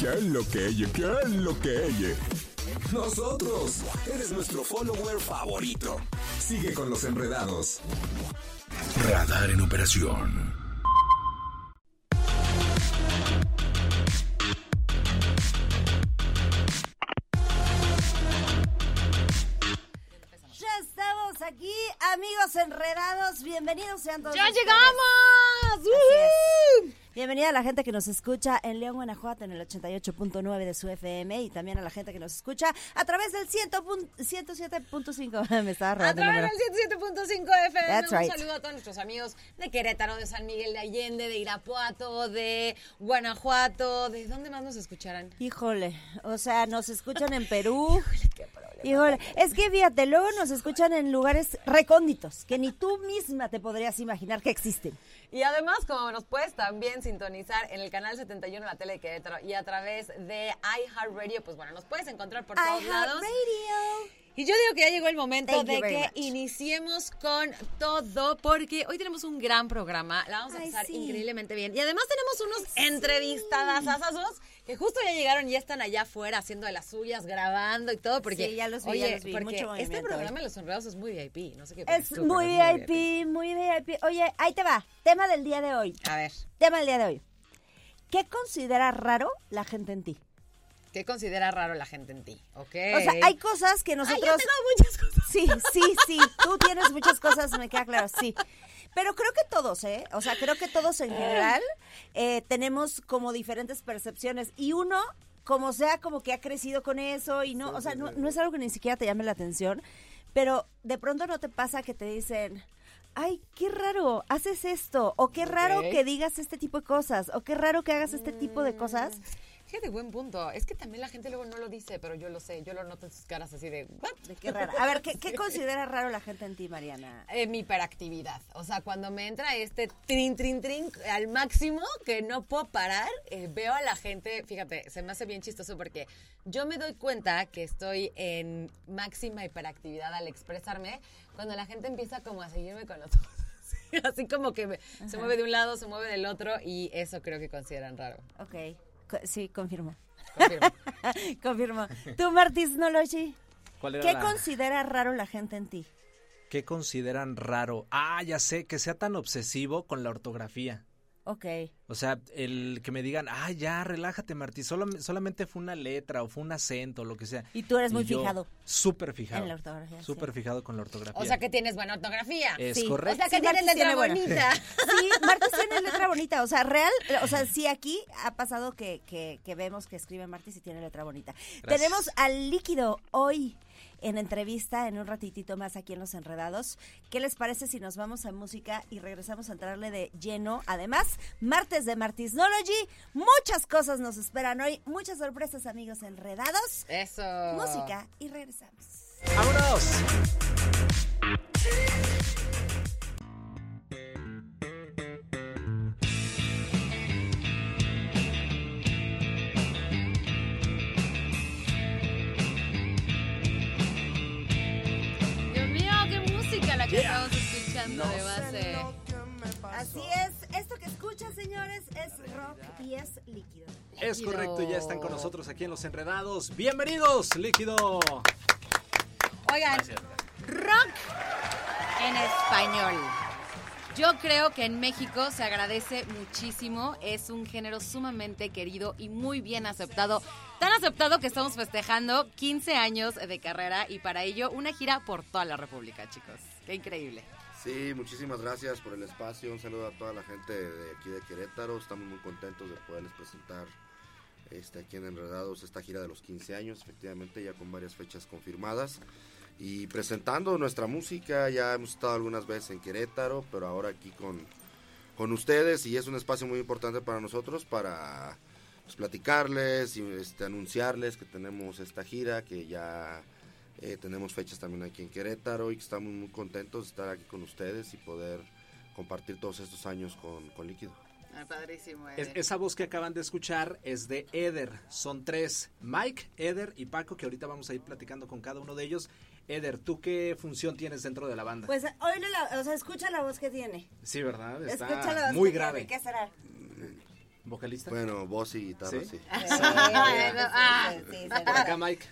¿Quién lo que ella? ¿Quién lo que ella? Nosotros. Eres nuestro follower favorito. Sigue con los enredados. Radar en operación. Ya estamos aquí, amigos enredados. Bienvenidos sean todos. ¡Ya ustedes. llegamos! Es. Bienvenida a la gente que nos escucha en León, Guanajuato, en el 88.9 de su FM y también a la gente que nos escucha a través del 100 pun- 107.5. Me estaba A robando el través del 107.5 FM. That's Un right. saludo a todos nuestros amigos de Querétaro, de San Miguel de Allende, de Irapuato, de Guanajuato. ¿De dónde más nos escucharán? Híjole, o sea, nos escuchan en Perú. Híjole, es que fíjate, luego nos escuchan en lugares recónditos que ni tú misma te podrías imaginar que existen. Y además, como nos puedes también sintonizar en el canal 71 de la tele y a través de iHeartRadio, pues bueno, nos puedes encontrar por todos lados. Y yo digo que ya llegó el momento de que much. iniciemos con todo, porque hoy tenemos un gran programa, la vamos a pasar sí. increíblemente bien. Y además tenemos unos entrevistadas asazos que justo ya llegaron y ya están allá afuera haciendo de las suyas, grabando y todo, porque, Sí, ya los vi, oye, ya los vi, porque mucho este movimiento programa de los enredados es muy VIP, no sé qué Es opinas tú, muy VIP, muy VIP. Oye, ahí te va. Tema del día de hoy. A ver, Tema del día de hoy. ¿Qué considera raro la gente en ti? ¿Qué considera raro la gente en ti? ¿Ok? O sea, hay cosas que Ay, nosotros... yo tengo muchas cosas. Sí, sí, sí. Tú tienes muchas cosas, me queda claro, sí. Pero creo que todos, ¿eh? O sea, creo que todos en general eh, tenemos como diferentes percepciones. Y uno, como sea, como que ha crecido con eso y no, o sea, no, no es algo que ni siquiera te llame la atención. Pero de pronto no te pasa que te dicen, ay, qué raro, haces esto. O qué raro que digas este tipo de cosas. O qué raro que hagas este tipo de cosas. Fíjate, buen punto. Es que también la gente luego no lo dice, pero yo lo sé. Yo lo noto en sus caras así de, ¿what? De qué raro. A ver, ¿qué, qué considera raro la gente en ti, Mariana? Eh, mi hiperactividad. O sea, cuando me entra este trin, trin, trin al máximo, que no puedo parar, eh, veo a la gente, fíjate, se me hace bien chistoso porque yo me doy cuenta que estoy en máxima hiperactividad al expresarme cuando la gente empieza como a seguirme con los ojos. así, como que me- se mueve de un lado, se mueve del otro y eso creo que consideran raro. Ok, sí, confirmo. Confirmo. confirmo. ¿Tú, Martis Nology? ¿Cuál era ¿Qué la- considera raro la gente en ti? ¿Qué consideran raro? Ah, ya sé, que sea tan obsesivo con la ortografía. Ok. O sea, el que me digan, ah, ya, relájate, Martí, solo, solamente fue una letra o fue un acento, lo que sea. Y tú eres muy yo, fijado. Súper fijado. En la ortografía, Súper sí. fijado con la ortografía. O sea que tienes buena ortografía. Es Sí. O correcto. sea que Sí, tienes letra tiene bonita. Sí, Martis tiene letra bonita. O sea, real, o sea, sí aquí ha pasado que, que, que vemos que escribe Martis y tiene letra bonita. Gracias. Tenemos al líquido hoy en entrevista en un ratitito más aquí en Los Enredados. ¿Qué les parece si nos vamos a música y regresamos a entrarle de lleno? Además, martes de Martisnology, muchas cosas nos esperan hoy, muchas sorpresas amigos enredados. Eso. Música y regresamos. ¡Vámonos! Estamos escuchando de base. Así es, esto que escuchan señores es rock y es líquido. Es correcto, ya están con nosotros aquí en Los Enredados. ¡Bienvenidos, Líquido! Oigan, rock en español. Yo creo que en México se agradece muchísimo, es un género sumamente querido y muy bien aceptado. Tan aceptado que estamos festejando 15 años de carrera y para ello una gira por toda la República, chicos. Increíble. Sí, muchísimas gracias por el espacio. Un saludo a toda la gente de aquí de Querétaro. Estamos muy contentos de poderles presentar este, aquí en Enredados esta gira de los 15 años, efectivamente ya con varias fechas confirmadas. Y presentando nuestra música, ya hemos estado algunas veces en Querétaro, pero ahora aquí con, con ustedes y es un espacio muy importante para nosotros para pues, platicarles y este, anunciarles que tenemos esta gira, que ya eh, tenemos fechas también aquí en Querétaro y que estamos muy contentos de estar aquí con ustedes y poder compartir todos estos años con, con Líquido. padrísimo. Es- esa voz que acaban de escuchar es de Eder. Son tres, Mike, Eder y Paco, que ahorita vamos a ir platicando con cada uno de ellos. Eder, ¿tú qué función tienes dentro de la banda? Pues oíle la, o sea, escucha la voz que tiene. sí, ¿verdad? escucha la Está voz muy que grave. tiene. ¿Qué será? ¿Vocalista? Bueno, voz y guitarra, ¿Sí? sí. Sí, Ah. sí, sí, sí, Por acá, Mike.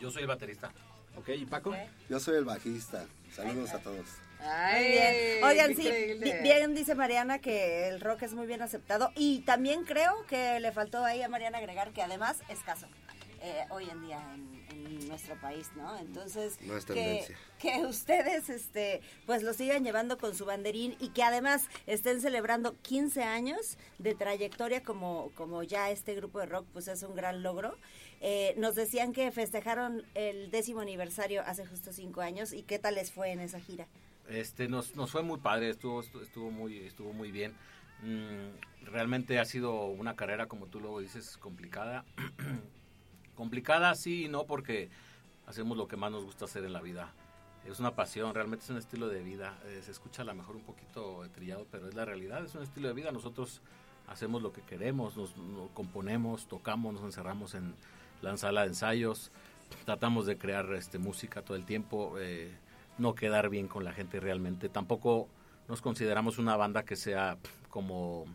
Yo soy el baterista. Ok, ¿y Paco? Yo soy el bajista. Saludos a todos. Ay, Muy bien. Oigan, sí, bien dice Mariana que el rock es muy bien aceptado y también creo que le faltó ahí a Mariana agregar que además es caso eh, hoy en día en, en nuestro país, ¿no? Entonces, No es que, que ustedes este, pues lo sigan llevando con su banderín y que además estén celebrando 15 años de trayectoria como, como ya este grupo de rock, pues es un gran logro. Eh, nos decían que festejaron el décimo aniversario hace justo cinco años y qué tal les fue en esa gira. Este, nos, nos fue muy padre, estuvo, estu- estuvo muy, estuvo muy bien. Mm, realmente ha sido una carrera, como tú lo dices, complicada. complicada sí y no porque hacemos lo que más nos gusta hacer en la vida. Es una pasión, realmente es un estilo de vida. Eh, se escucha a lo mejor un poquito trillado, pero es la realidad, es un estilo de vida. Nosotros hacemos lo que queremos, nos, nos componemos, tocamos, nos encerramos en la sala de ensayos, tratamos de crear este, música todo el tiempo, eh, no quedar bien con la gente realmente. Tampoco nos consideramos una banda que sea como,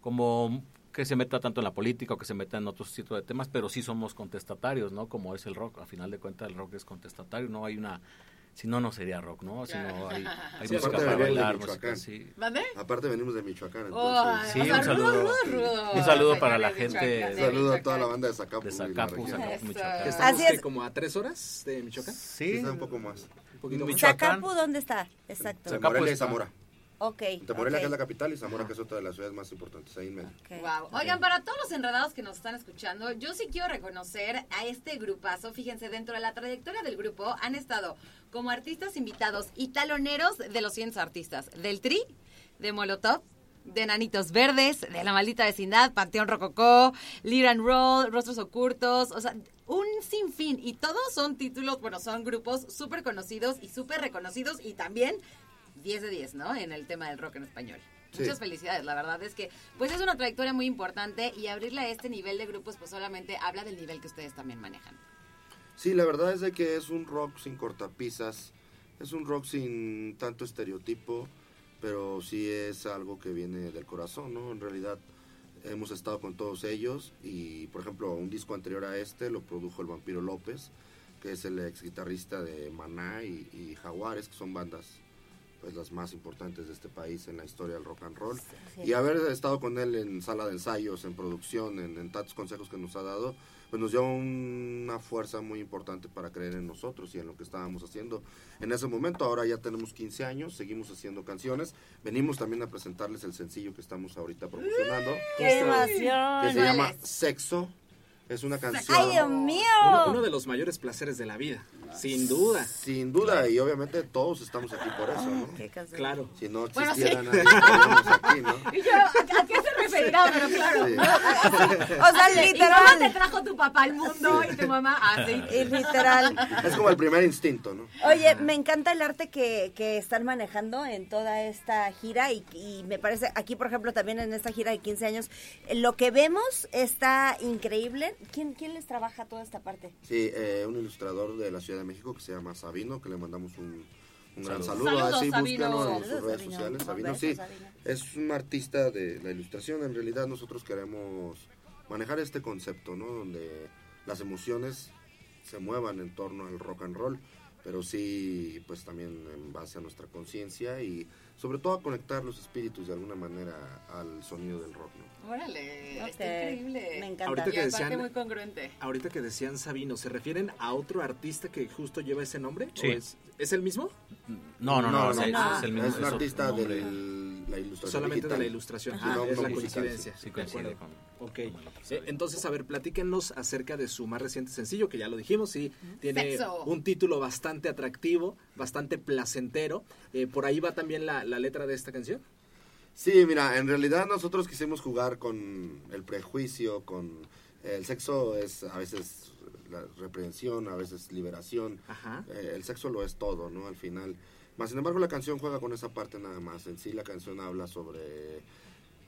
como que se meta tanto en la política o que se meta en otros tipos de temas, pero sí somos contestatarios, ¿no? Como es el rock. A final de cuentas, el rock es contestatario, no hay una... Si no, no sería rock, ¿no? Si no, hay, hay Sí, música para venimos de bailar, música Michoacán. así. ¿Mande? Aparte venimos de Michoacán, Oh, entonces... Sí, o sea, un saludo. rudo, rudo, rudo. Un saludo para la de gente Un de saludo a toda Michoacán. la banda de Zacapu. De Zacapu. Zacapu. Michoacán. Estamos Así es. como a tres horas de Michoacán. Sí, Quizá un poco más. Un poquito más. Michoacán. Zacapu, ¿dónde está? Exacto. Zacapu Morelia y está- Zamora. Ok. Entre Morelia, ok. que es la capital, y Zamora, que es otra de las ciudades más importantes, ahí en medio. Wow. Oigan, para todos los enredados que nos están escuchando, yo sí quiero reconocer a este grupazo. Fíjense, dentro de la trayectoria del grupo han estado como artistas invitados y taloneros de los siguientes artistas: del Tri, de Molotov, de Nanitos Verdes, de La Maldita Vecindad, Panteón Rococó, Lead and Roll, Rostros Ocultos, o sea, un sinfín. Y todos son títulos, bueno, son grupos súper conocidos y súper reconocidos y también 10 de 10, ¿no? En el tema del rock en español. Sí. Muchas felicidades, la verdad es que pues es una trayectoria muy importante y abrirle a este nivel de grupos pues solamente habla del nivel que ustedes también manejan. Sí, la verdad es de que es un rock sin cortapisas, es un rock sin tanto estereotipo, pero sí es algo que viene del corazón, ¿no? En realidad hemos estado con todos ellos y, por ejemplo, un disco anterior a este lo produjo el Vampiro López, que es el ex guitarrista de Maná y, y Jaguares, que son bandas pues las más importantes de este país en la historia del rock and roll. Sí. Y haber estado con él en sala de ensayos, en producción, en, en tantos consejos que nos ha dado, pues nos dio una fuerza muy importante para creer en nosotros y en lo que estábamos haciendo en ese momento. Ahora ya tenemos 15 años, seguimos haciendo canciones. Venimos también a presentarles el sencillo que estamos ahorita promocionando, ¡Qué emoción! que se ¿Cuál llama? Sexo. Es una canción... ¡Ay, Dios mío! Uno, uno de los mayores placeres de la vida, sin duda. Sin duda, y obviamente todos estamos aquí por eso, ¿no? Qué canción. Claro. Si no Bueno, existiera sí. nadie, estaríamos aquí, ¿no? Y yo, ¿a, a qué se referirá? Pero claro. Sí. O sea, ¿Y cómo te literal. trajo tu papá al mundo y tu mamá? Ah, sí. Y literal. Es como el primer instinto, ¿no? Oye, me encanta el arte que, que están manejando en toda esta gira y, y me parece, aquí por ejemplo también en esta gira de 15 años, lo que vemos está increíble. ¿Quién, quién les trabaja toda esta parte? Sí, eh, un ilustrador de la Ciudad de México que se llama Sabino, que le mandamos un, un gran Saludos. saludo. Saludos, Así Sabino. búsquenlo en sus redes Sabino. sociales. Sabino, beso, sí, Sabino. es un artista de la ilustración. En realidad nosotros queremos manejar este concepto, ¿no? Donde las emociones se muevan en torno al rock and roll, pero sí, pues también en base a nuestra conciencia y sobre todo a conectar los espíritus de alguna manera al sonido del rock, ¿no? Órale, Ok, está increíble. Me encanta. Ahorita Y que decían- muy congruente. Ahorita que decían Sabino, ¿se refieren a otro artista que justo lleva ese nombre? Sí. ¿O es, ¿Es el mismo? No, no, no, No, es, no. es el mismo. es un artista nombre. La ilustración Solamente digital. de la ilustración. Ajá. Ah, no, es no la musical, coincidencia. Sí, De coincide con- Ok. con Eh, entonces, a ver, platíquenos acerca de su más reciente sencillo, que ya lo dijimos, sí, tiene Sexo. un título bastante atractivo, bastante placentero. Eh, por ahí va también la, la letra de esta canción. Sí, mira, en realidad nosotros quisimos jugar con el prejuicio, con el sexo es a veces la reprehensión, a veces liberación. Ajá. Eh, el sexo lo es todo, ¿no? Al final. Más sin embargo, la canción juega con esa parte nada más. En sí, la canción habla sobre,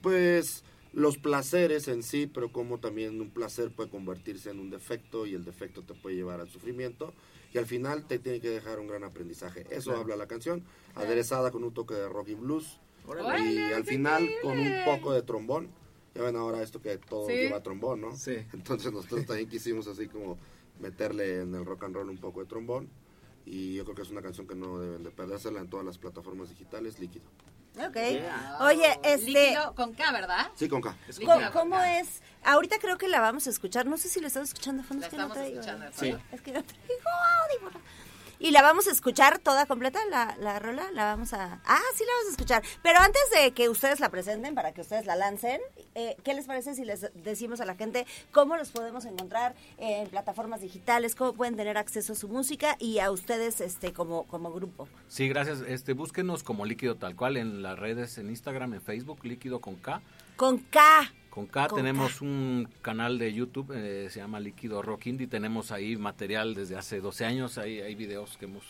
pues, los placeres en sí, pero como también un placer puede convertirse en un defecto y el defecto te puede llevar al sufrimiento. Y al final te tiene que dejar un gran aprendizaje. Eso Claro. habla la canción, aderezada con un toque de rock y blues. Órale. Órale, y al final increíble. con un poco de trombón. Ya ven ahora esto que todo Sí. lleva trombón, ¿no? Sí. Entonces nosotros también quisimos así como meterle en el rock and roll un poco de trombón. Y yo creo que es una canción que no deben de perdérsela en todas las plataformas digitales, líquido. Ok. Oye, este... Líquido con K, ¿verdad? Sí, con K. ¿Cómo, Líquido. cómo es? Ahorita creo que la vamos a escuchar. No sé si la estamos escuchando a fondo. La es que no de Sí. Es que no traigo audífono. Y la vamos a escuchar toda completa, la, la rola, la vamos a... Ah, sí la vamos a escuchar. Pero antes de que ustedes la presenten, para que ustedes la lancen, eh, ¿qué les parece si les decimos a la gente cómo los podemos encontrar en plataformas digitales, cómo pueden tener acceso a su música y a ustedes este como, como grupo? Sí, gracias. Este, búsquenos como líquido tal cual en las redes, en Instagram, en Facebook, líquido con K. Con K. Con K Con tenemos K. un canal de YouTube, eh, se llama Líquido Rock Indie. Tenemos ahí material desde hace 12 años, hay, hay videos que hemos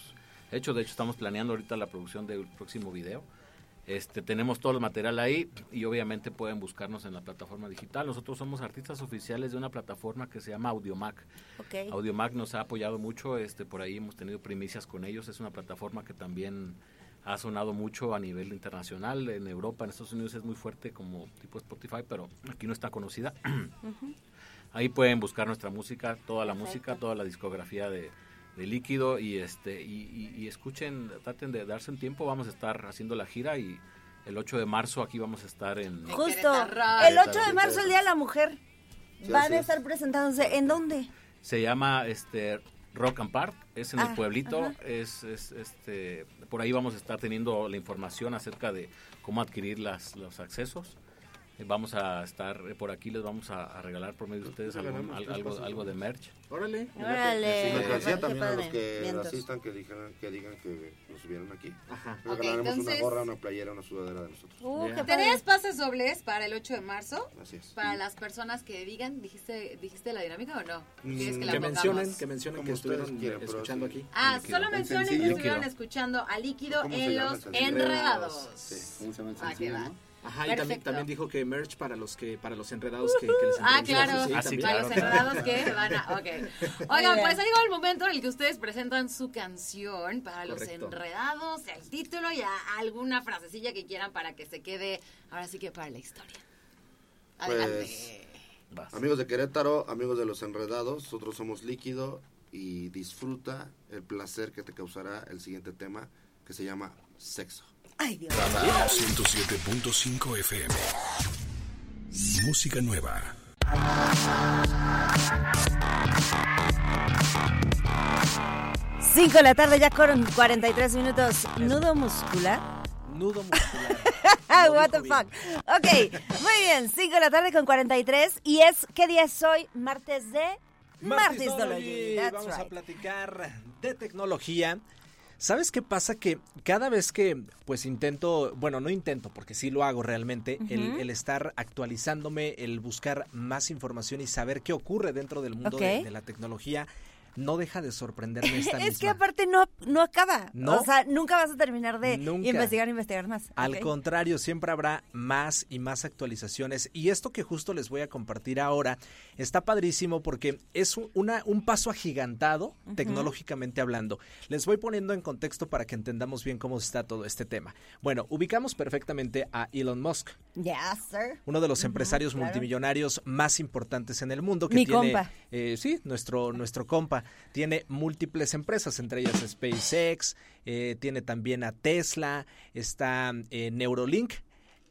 hecho. De hecho, estamos planeando ahorita la producción del próximo video. Este, tenemos todo el material ahí y obviamente pueden buscarnos en la plataforma digital. Nosotros somos artistas oficiales de una plataforma que se llama Audiomac. Ok. Audiomac nos ha apoyado mucho, este, por ahí hemos tenido primicias con ellos. Es una plataforma que también ha sonado mucho a nivel internacional. En Europa, en Estados Unidos es muy fuerte como tipo Spotify, pero aquí no está conocida. Ahí pueden buscar nuestra música, toda la música, toda la discografía de, de Líquido y este y, y- y escuchen, traten de darse un tiempo. Vamos a estar haciendo la gira y el 8 de marzo aquí vamos a estar en... Justo. El 8 de marzo, el Día de la Mujer. Sí, Van a es. estar presentándose. ¿En dónde? Se llama este Rock and Park, es en Ah, el pueblito, ajá. es, es, este por ahí vamos a estar teniendo la información acerca de cómo adquirir las, los accesos. Vamos a estar eh, por aquí, les vamos a, a regalar por medio de ustedes algún- al- algo, algo de merch. Órale. Órale. Mercancía Qué también a los que Vientos. asistan, que digan, que digan que nos subieron aquí. Ajá. Ok, Regalaremos entonces- una gorra, una playera, una sudadera de nosotros. Uh, padre. Tres pases dobles para el 8 de marzo. Así es. Para las personas que digan, ¿dijiste, dijiste la dinámica o no? Mm, ¿Quieres que la Que mencionen, que mencionen que estuvieron quieran, pero escuchando sí. aquí. Ah, Líquido. solo En mencionen que estuvieron Líquido. escuchando a Líquido ¿Cómo se en los enredados. Sí. ¿Cómo se llama el Ah, sencillo, Ajá, y también, también dijo que merch para los que para los enredados que, que les Ah, claro. Sí, Ah, sí. Para claro. los enredados que van a... Ok. Oigan, pues ha llegado el momento en el que ustedes presentan su canción para los enredados, el título y a- alguna frasecilla que quieran para que se quede, ahora sí que para la historia. Adelante. Pues. Amigos de Querétaro, amigos de los enredados, nosotros somos Líquido y disfruta el placer que te causará el siguiente tema que se llama Sexo. Ay, Dios. 107.5 FM. Música nueva. Cinco de la tarde ya con 43 minutos. Nudo muscular. Nudo muscular. What the bien. fuck. Ok, muy bien. 5 de la tarde con 43. Y es, ¿qué día es hoy? Martes de... Martes. That's Vamos a platicar de tecnología. ¿Sabes qué pasa? Que cada vez que pues intento, bueno, no intento porque sí lo hago realmente, el, el estar actualizándome, el buscar más información y saber qué ocurre dentro del mundo de- de, la tecnología, no deja de sorprenderme esta Es que aparte no, no acaba. No. O sea, nunca vas a terminar de Nunca. investigar, investigar más. Al contrario, siempre habrá más y más actualizaciones. Y esto que justo les voy a compartir ahora está padrísimo porque es un- una, un paso agigantado tecnológicamente hablando. Les voy poniendo en contexto para que entendamos bien cómo está todo este tema. Bueno, ubicamos perfectamente a Elon Musk, Yes, sir. uno de los empresarios claro. multimillonarios más importantes en el mundo. Que Mi tiene, compa. eh, sí, nuestro, nuestro compa. Tiene múltiples empresas, entre ellas SpaceX, eh, tiene también a Tesla, está eh, Neurolink.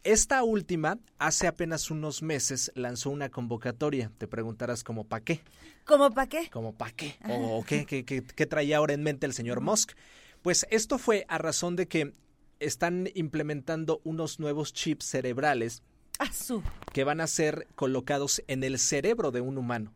Esta última, hace apenas unos meses, lanzó una convocatoria. Te preguntarás como para qué, ¿Cómo para qué? como para qué, o qué, qué, qué- qué traía ahora en mente el señor Musk. Pues esto fue a razón de que están implementando unos nuevos chips cerebrales Ah, que van a ser colocados en el cerebro de un humano.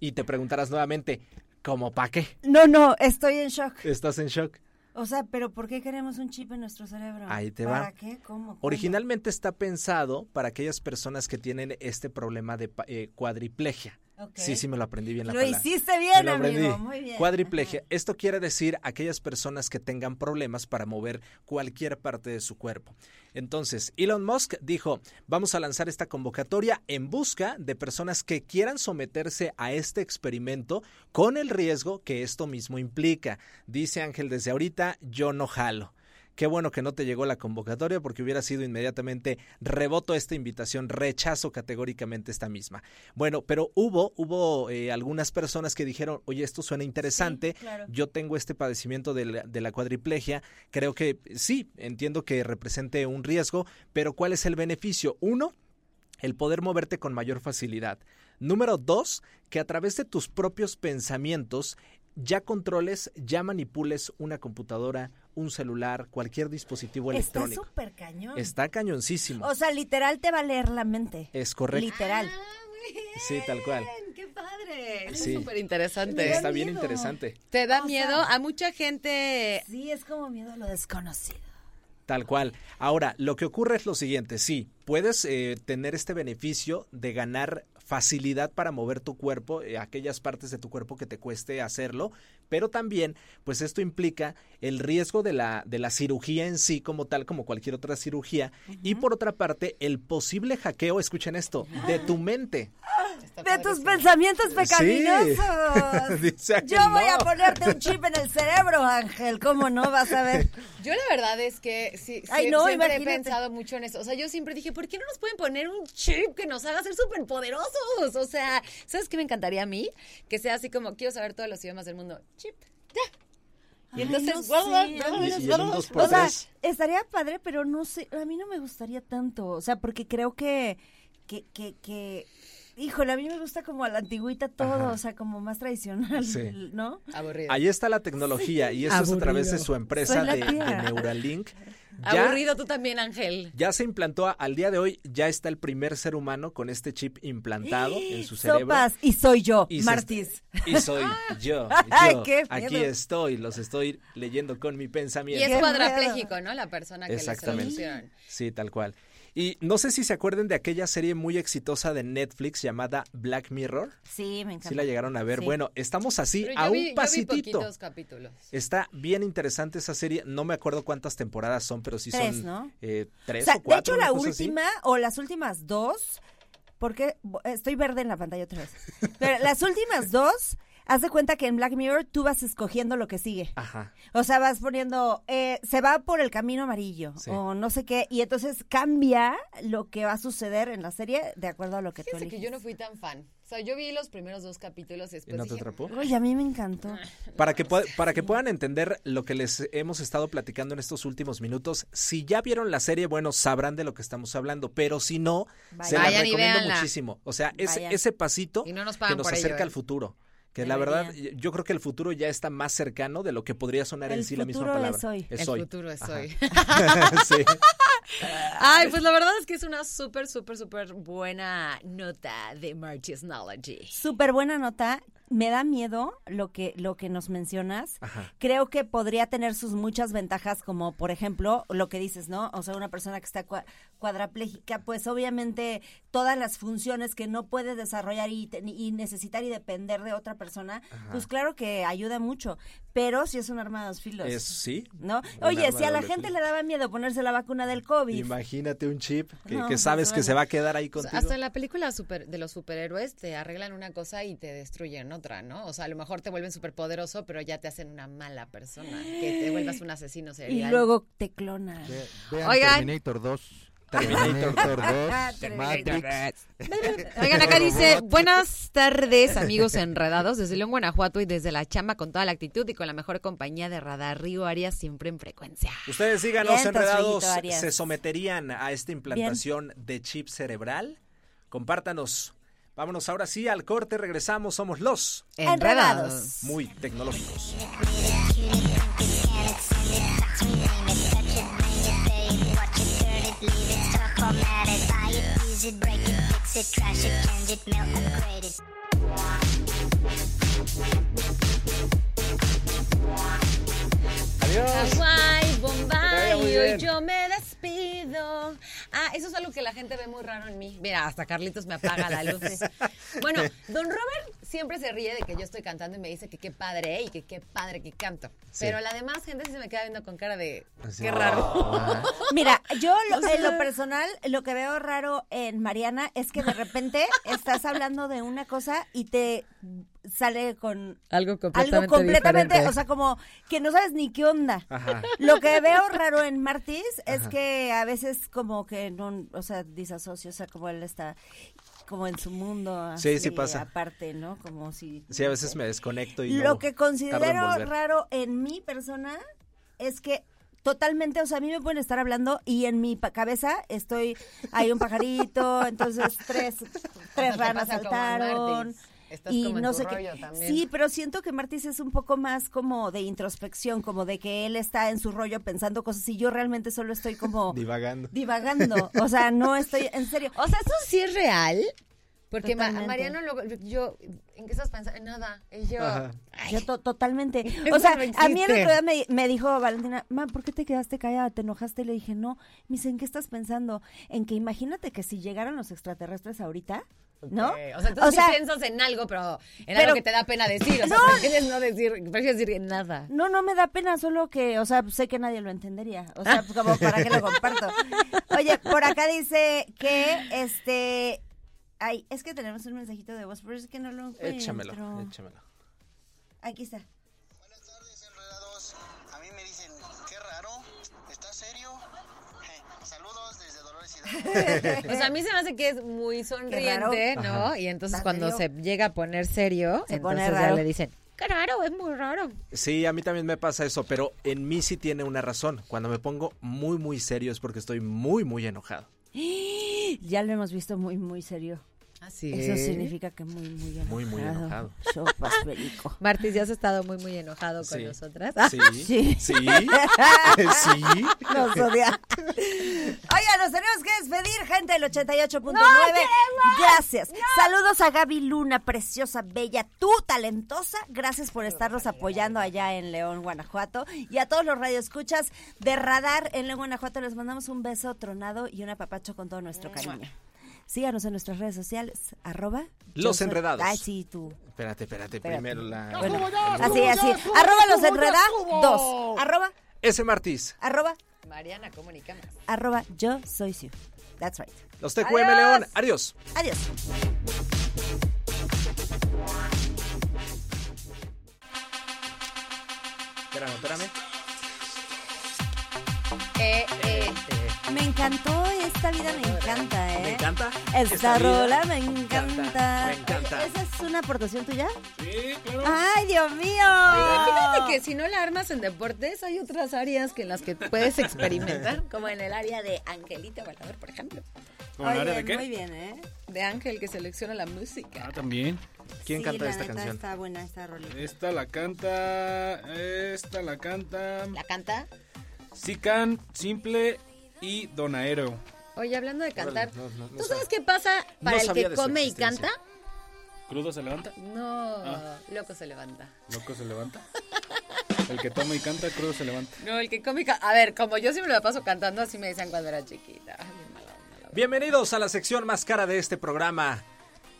Y te preguntarás nuevamente, ¿cómo para qué? No, no, estoy en shock. ¿Estás en shock? O sea, pero ¿por qué queremos un chip en nuestro cerebro? Ahí te ¿Para va. qué? ¿Cómo? ¿Cómo? Originalmente está pensado para aquellas personas que tienen este problema de pa- eh, cuadriplegia. Sí, sí, me lo aprendí bien la Lo palabra. hiciste bien, lo amigo. Muy bien. Cuadriplegia. Esto quiere decir aquellas personas que tengan problemas para mover cualquier parte de su cuerpo. Entonces, Elon Musk dijo, vamos a lanzar esta convocatoria en busca de personas que quieran someterse a este experimento con el riesgo que esto mismo implica. Dice Ángel desde ahorita, yo no jalo. Qué bueno que no te llegó la convocatoria porque hubiera sido inmediatamente reboto esta invitación, rechazo categóricamente esta misma. Bueno, pero hubo, hubo eh, algunas personas que dijeron, oye, esto suena interesante, claro. yo tengo este padecimiento de la, de la cuadriplegia, creo que sí, entiendo que represente un riesgo, pero ¿cuál es el beneficio? Uno, el poder moverte con mayor facilidad. Número dos, que a través de tus propios pensamientos ya controles, ya manipules una computadora, un celular, cualquier dispositivo Está electrónico. súper cañón. Está cañoncísimo. O sea, literal te va a leer la mente. Es correcto. Literal. Sí, tal cual. ¡Qué padre! Sí. Es súper interesante. Está bien miedo. interesante. ¿Te da O miedo? sea- a mucha gente... Sí, es como miedo a lo desconocido. Tal cual. Ahora, lo que ocurre es lo siguiente, sí, puedes eh, tener este beneficio de ganar facilidad para mover tu cuerpo, eh, aquellas partes de tu cuerpo que te cueste hacerlo, pero también, pues esto implica el riesgo de la, de la cirugía en sí como tal, como cualquier otra cirugía, y por otra parte, el posible hackeo, escuchen esto, de tu mente. De tus pensamientos pecaminosos. Yo voy a ponerte un chip en el cerebro, Ángel. ¿Cómo no vas a ver? Yo la verdad es que sí, sí, Ay, no, siempre he imagínate. pensado mucho en eso. O sea, yo siempre dije, ¿por qué no nos pueden poner un chip que nos haga ser súper poderosos? O sea, ¿sabes qué me encantaría a mí? Que sea así como, quiero saber todos los idiomas del mundo. Chip, ya. Y entonces, estaría padre, pero no sé, a mí no me gustaría tanto, o sea, porque creo que, que, que, que, híjole, a mí me gusta como a la antigüita todo, Ajá. o sea, como más tradicional, Sí. ¿no? Aburrido. Ahí está la tecnología y esto es a través de su empresa de. Neuralink. Ya- Aburrido tú también, Ángel. Ya se implantó, a- al día de hoy ya está el primer ser humano con este chip implantado en su cerebro. Sopas, y soy yo, Y Martis. Y soy yo, Ay, qué Aquí miedo. estoy, los estoy leyendo con mi Y pensamiento. es Qué cuadrapléjico, ¿no? La persona que le Exactamente. solucionan. Sí, tal cual. Y no sé si se acuerden de aquella serie muy exitosa de Netflix llamada Black Mirror. Sí, me encanta. Si la llegaron a ver. Sí. Bueno, estamos así Pero yo a vi, un yo vi pasitito. capítulos. Está bien interesante esa serie. No me acuerdo cuántas temporadas son, pero sí Tres, son ¿no? eh, tres O sea, o cuatro. de hecho, la así. última o las últimas dos, porque estoy verde en la pantalla otra vez. Pero las últimas dos, haz de cuenta que en Black Mirror tú vas escogiendo lo que sigue. Ajá. O sea, vas poniendo, eh, se va por el camino amarillo Sí. o no sé qué, y entonces cambia lo que va a suceder en la serie de acuerdo a lo que tú Fíjense que eliges. yo no fui tan fan. O sea, yo vi los primeros dos capítulos y ¿Y después no te dije, atrapó? A mí me encantó. Para que, para que puedan entender lo que les hemos estado platicando en estos últimos minutos, si ya vieron la serie, bueno, sabrán de lo que estamos hablando, pero si no, se la recomiendo muchísimo. O sea, ese, Vayan. ese pasito Y no nos que nos ello, acerca ¿eh? al futuro. Que la verdad, yo creo que el futuro ya está más cercano de lo que podría sonar El en sí la misma futuro palabra. es hoy. el hoy. futuro es Ajá. hoy. sí. Ay, pues la verdad es que es una súper, súper, súper buena nota de March's Knowledge. Súper buena nota. Me da miedo lo que, lo que nos mencionas. Ajá. Creo que podría tener sus muchas ventajas, como por ejemplo lo que dices, ¿no? O sea, una persona que está cua- cuadraplégica, pues obviamente todas las funciones que no puede desarrollar y, y necesitar y depender de otra persona, pues claro que ayuda mucho. Pero si es un arma de dos filos. Es, sí. ¿No? Oye, si a la gente filo. le daba miedo ponerse la vacuna del COVID. Imagínate un chip que, No, que pues, sabes que bueno. se va a quedar ahí contigo. hasta en la película super, de los superhéroes te arreglan una cosa y te destruyen otra, ¿no? O sea, a lo mejor te vuelven superpoderoso, pero ya te hacen una mala persona, que te vuelvas un asesino y serial. luego te clonan. Ve- vean Oigan. Terminator 2. Terminator 2. Matrix. Oigan, acá dice, buenas tardes, amigos enredados, desde León, Guanajuato y desde la chamba con toda la actitud y con la mejor compañía de Radar Río Arias, siempre en frecuencia. Ustedes díganos, Vientos, enredados. ¿se someterían a esta implantación de chip cerebral? Compártanos. Vámonos ahora sí al corte, regresamos, somos los Enredados. muy tecnológicos. Adiós. Bombay, hoy yo me eso es algo que la gente ve muy raro en mí. Mira, hasta Carlitos me apaga la luz. bueno, don Robert siempre se ríe de que yo estoy cantando y me dice que qué padre y que qué padre que canto. Sí. Pero la demás gente sí se me queda viendo con cara de Así. qué raro. Ajá. Mira, yo lo- en lo personal, lo que veo raro en Mariana es que de repente estás hablando de una cosa y te sale con Algo algo completamente, o sea, como que no sabes ni qué onda. Ajá. Lo que veo raro en Martis es que a veces como que no, o sea, disasocio, o sea, como él está como en su mundo. Sí, sí así, pasa. Aparte, ¿no? Como si... Sí, a veces me desconecto y Lo no que tardo en considero raro en mi persona es que totalmente, o sea, a mí me pueden estar hablando y en mi cabeza estoy, hay un pajarito, entonces tres, tres ranas saltaron. Estás Y como en no tu sé rollo qué. también. Sí, pero siento que Martis es un poco más como de introspección, como de que él está en su rollo pensando cosas y yo realmente solo estoy como Divagando. divagando. O sea, no estoy, en serio. O sea, eso sí es real. Porque Ma-. Mariano, luego, yo, ¿en qué estás pensando? En nada. Y yo, ay, Yo to- totalmente. O sea, no a mí el otro día me, me dijo Valentina, ma, ¿por qué te quedaste callada? ¿Te enojaste? Le dije, no. Me dice, ¿en qué estás pensando? En que imagínate que si llegaran los extraterrestres ahorita, ¿no? O sea, tú O sí sea, piensas en algo, pero en pero- algo que te da pena decir. O sea, No. prefieres no decir, prefieres decir nada. No, no me da pena, solo que, o sea, sé que nadie lo entendería. O sea, pues, como para qué lo comparto. Oye, por acá dice que, este, ay, es que tenemos un mensajito de voz, pero es que no lo encuentro. Échamelo, échamelo. Aquí está. Pues a mí se me hace que es muy sonriente. ¿no? Ajá. Y entonces ¿En cuando se llega a poner serio, Se pone entonces ya raro. le dicen, qué raro, es muy raro. Sí, a mí también me pasa eso, pero en mí sí tiene una razón. Cuando me pongo muy, muy serio es porque estoy muy, muy enojado. Ya lo hemos visto muy, muy serio. Así Eso significa que muy, muy enojado. Muy, muy enojado. Perico. Martis, ya has estado muy, muy enojado con Sí. nosotras. Sí, Sí. sí, sí. Nos odia. Oiga, nos tenemos que despedir, gente del 88.9. Gracias. Saludos a Gaby Luna, preciosa, bella, tú talentosa. Gracias por estarnos apoyando allá en León, Guanajuato. Y a todos los radioescuchas de Radar en León, Guanajuato, les mandamos un beso tronado y un apapacho con todo nuestro cariño. Síganos en nuestras redes sociales, arroba. Los soy- Enredados. Ay, sí, tú. Espérate, espérate, Espérate. primero la... Bueno, el- así, así. Arroba los enredados. Arroba, Ese Martis, arroba, Mariana, comunicamos. arroba, yo soy Siu. That's right. los TQM León, adiós. Adiós. Espérame, espérame. Eh, eh. Me encantó esta vida, me encanta, ¿eh? Me encanta. Esta rola me encanta. Me encanta. ¿Esa es una aportación tuya? Sí, claro. ¡Ay, Dios mío! Fíjate que si no la armas en deportes, hay otras áreas que en las que puedes experimentar, como en el área de Angelita Balaber, por ejemplo. ¿Con el área Oye, de qué? Muy bien, ¿eh? De Ángel que selecciona la música. Ah, también. ¿Quién Sí, canta la esta neta canción? Está buena esta rolita. Esta la canta. Esta la canta. ¿La canta? Sican, Simple y Donaero. Oye, hablando de cantar, no, no, no ¿tú sab- sabes qué pasa no para el que come y canta? ¿Crudo se levanta? No, Ah. loco se levanta. ¿Loco se levanta? El que toma y canta, crudo se levanta. No, el que come y canta. A ver, como yo siempre me la paso cantando, así me decían cuando era chiquita. Ay, mala. Bienvenidos a la sección más cara de este programa.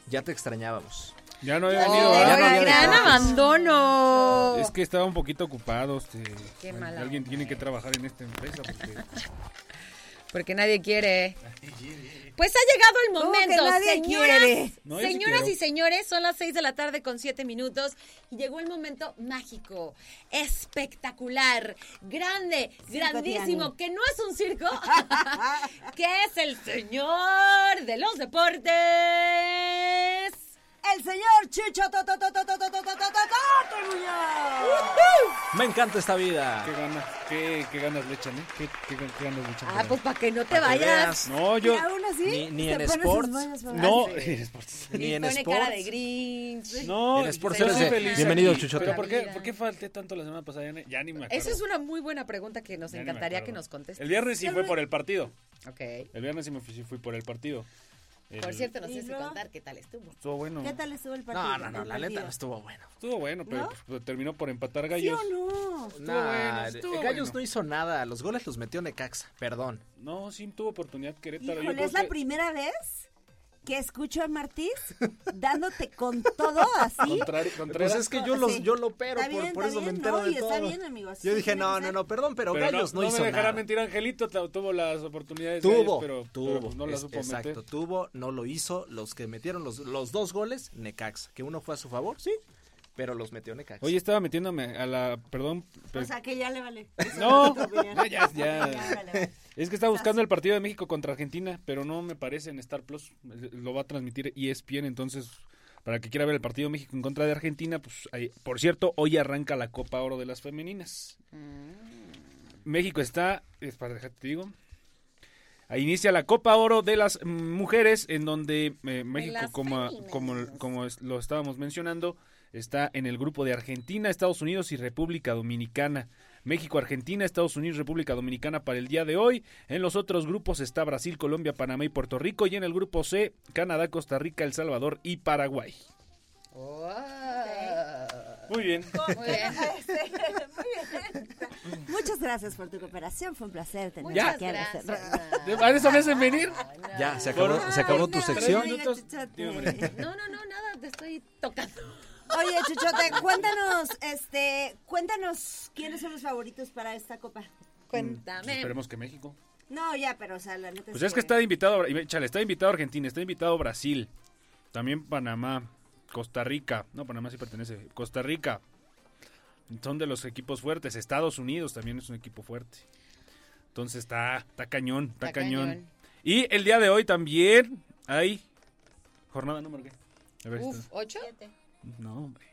Ya te extrañábamos. Ya no había Oh, venido, ya ¿verdad? no había gran abandono. Es que estaba un poquito ocupado. Este, Qué mala alguien tiene que trabajar en esta empresa. Porque... Porque nadie quiere. Pues ha llegado el ¿Cómo momento, señoras? No, sí y señores, son las 6 de la tarde con 7 minutos y llegó el momento mágico, espectacular, grande, grandísimo, Tiani. que no es un circo, que es el señor de los deportes el señor Chicho Me encanta esta vida. Qué ganas, qué, qué ganas le echan, ¿eh? Qué, qué, qué ganas le echan. Ah, pues para que no te vayas. No, yo. Aún así, ni, en sports. No, en sports. Ni en sports. No, en sports. Bienvenido, Chucho. ¿por qué, ¿por qué falté tanto la semana pasada? Ya ni me acuerdo. Esa es una muy buena pregunta que nos encantaría que nos contestes. El viernes sí fue por el partido. Ok. El viernes sí me fui por el partido. El- Por cierto, nos ¿Y tienes que luego? contar qué tal estuvo. Estuvo bueno. ¿Qué tal estuvo el partido? No, no, no, la neta no estuvo bueno. Estuvo bueno, pero ¿No? pues, terminó por empatar ¿Sí gallos. o no? Nah, bueno, estuvo Gallos bueno. no hizo nada. Los goles los metió Necaxa. Perdón. No, sí tuvo oportunidad Querétaro. Híjole, ¿es la que- primera vez que escucho a Martís dándote con todo así. Contrari- Pues es que yo, los, Sí. yo lo pero, Está por, bien, por está eso me bien, entero no, de y está todo. bien, amigo, yo dije, no, no, no, perdón, pero, Pero Gallos no, no, hizo me dejará nada. mentir Angelito, tu- tuvo las oportunidades. Tuvo, Gallos, pero, tuvo, pero no las supo exacto, meter. tuvo, no lo hizo. Los que metieron los, los dos goles, Necaxa, que uno fue a su favor, sí, pero los metió Necaxa. Oye, estaba metiéndome a la. Perdón. O pero- sea, que ya le vale. no, opinión. no, ya, ya. Ya, vale, vale. Es que estaba buscando el partido de México contra Argentina, pero no me parece en Star Plus. Lo va a transmitir ESPN, entonces, para que quiera ver el partido de México en contra de Argentina, pues, ahí- por cierto, hoy arranca la Copa Oro de las Femeninas. México está, es para dejarte te digo, ahí inicia la Copa Oro de las mm, mujeres, en donde eh, México, como, como, como lo estábamos mencionando, está en el grupo de Argentina, Estados Unidos y República Dominicana. México, Argentina, Estados Unidos, República Dominicana para el día de hoy. En los otros grupos está Brasil, Colombia, Panamá y Puerto Rico. Y en el grupo C, Canadá, Costa Rica, El Salvador y Paraguay. Muy bien. Muy bien. Muy bien. Muchas gracias por tu cooperación. Fue un placer tenerte Ya. aquí. ¿A eso me hacen venir? ya, se acabó, se acabó tu sección. No, no, no, nada, te estoy tocando. Oye, Chuchote, cuéntanos, este, cuéntanos quiénes son los favoritos para esta copa. Cuéntame. Pues esperemos que México. No, ya, pero o sea, la neta Pues es que está invitado, échale, está invitado Argentina, está invitado Brasil, también Panamá, Costa Rica, no, Panamá sí pertenece, Costa Rica, son de los equipos fuertes, Estados Unidos también es un equipo fuerte. Entonces está, está cañón, está, Está cañón. cañón. Y el día de hoy también hay jornada número qué? A ver, Uf, ¿ocho? No, hombre,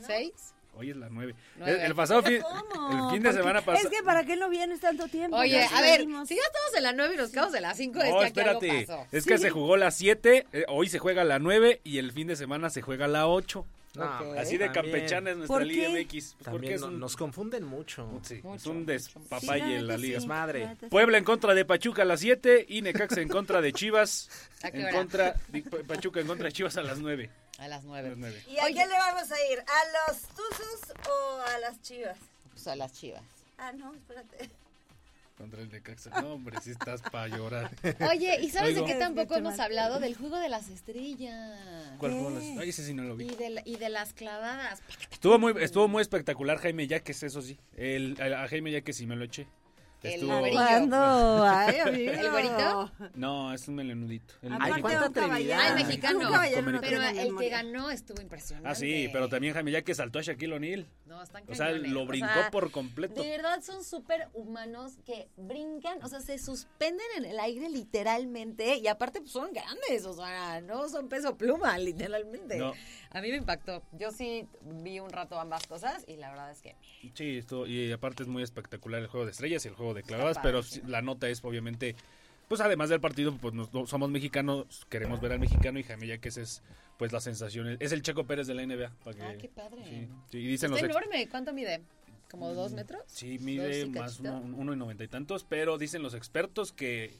¿Seis? hoy es la nueve. Nueve. El, el pasado fin, ¿Cómo? el fin de semana pasado. Es que para qué no vienes tanto tiempo. Oye, Ya a ver, salimos. si ya estamos en la nueve y nos quedamos en la cinco, es No, que aquí algo espérate. pasó. Es que se jugó la 7, hoy se juega la 9 y el fin de semana se juega la 8. No, Así de campechana es nuestra ¿Por Liga? MX. Pues porque También es no- un, nos confunden mucho. sí, es Mucho, un Sí, despapalle la en la liga. sí, Madre. sí. Puebla en contra de Pachuca a las 7 y Necaxa en contra de Chivas. ¿A qué en hora? contra Pachuca en contra de Chivas a las 9. A las A nueve. las 9. ¿Y a quién le vamos a ir? ¿A los Tuzos o a las Chivas? Pues a las chivas. Ah, no, espérate. Contra el Necaxa. No, hombre, si estás para llorar. Oye, ¿y sabes Oigo. de qué tampoco hemos hablado? Del juego de las estrellas. ¿Cuál fue las- Ay, ese sí no lo vi. Y de, la- y de las clavadas. Estuvo muy, estuvo muy espectacular Jaime Yaques, eso sí. El, a Jaime Yaques sí me lo eché. El Estuvo- güerito. ¿Cuándo? Ay, amigo. ¿El güerito? No, es un melenudito. El- cuánta. Ay, mexicano. Un caballero no Pero el que ganó estuvo impresionante. Ah, sí, pero también Jaime Yaques saltó a Shaquille O'Neal. No, están O sea, cañones. lo O brincó sea, por completo. De verdad son súper humanos que brincan, o sea, se suspenden en el aire literalmente y aparte pues, son grandes, o sea, no son peso pluma, literalmente. No. A mí me impactó. Yo sí vi un rato ambas cosas y la verdad es que Sí, esto, y aparte es muy espectacular el juego de estrellas y el juego de clavadas, pero la nota es obviamente, pues además del partido, pues nos- no- somos mexicanos, queremos ver al mexicano y Jaime Yaques es pues la sensación, es el Checo Pérez de la NBA. Para que, Ah, qué padre. Sí, sí, y dicen está los ex- enorme. ¿Cuánto mide? ¿Como dos metros? Sí, mide más uno, uno y noventa y tantos, pero dicen los expertos que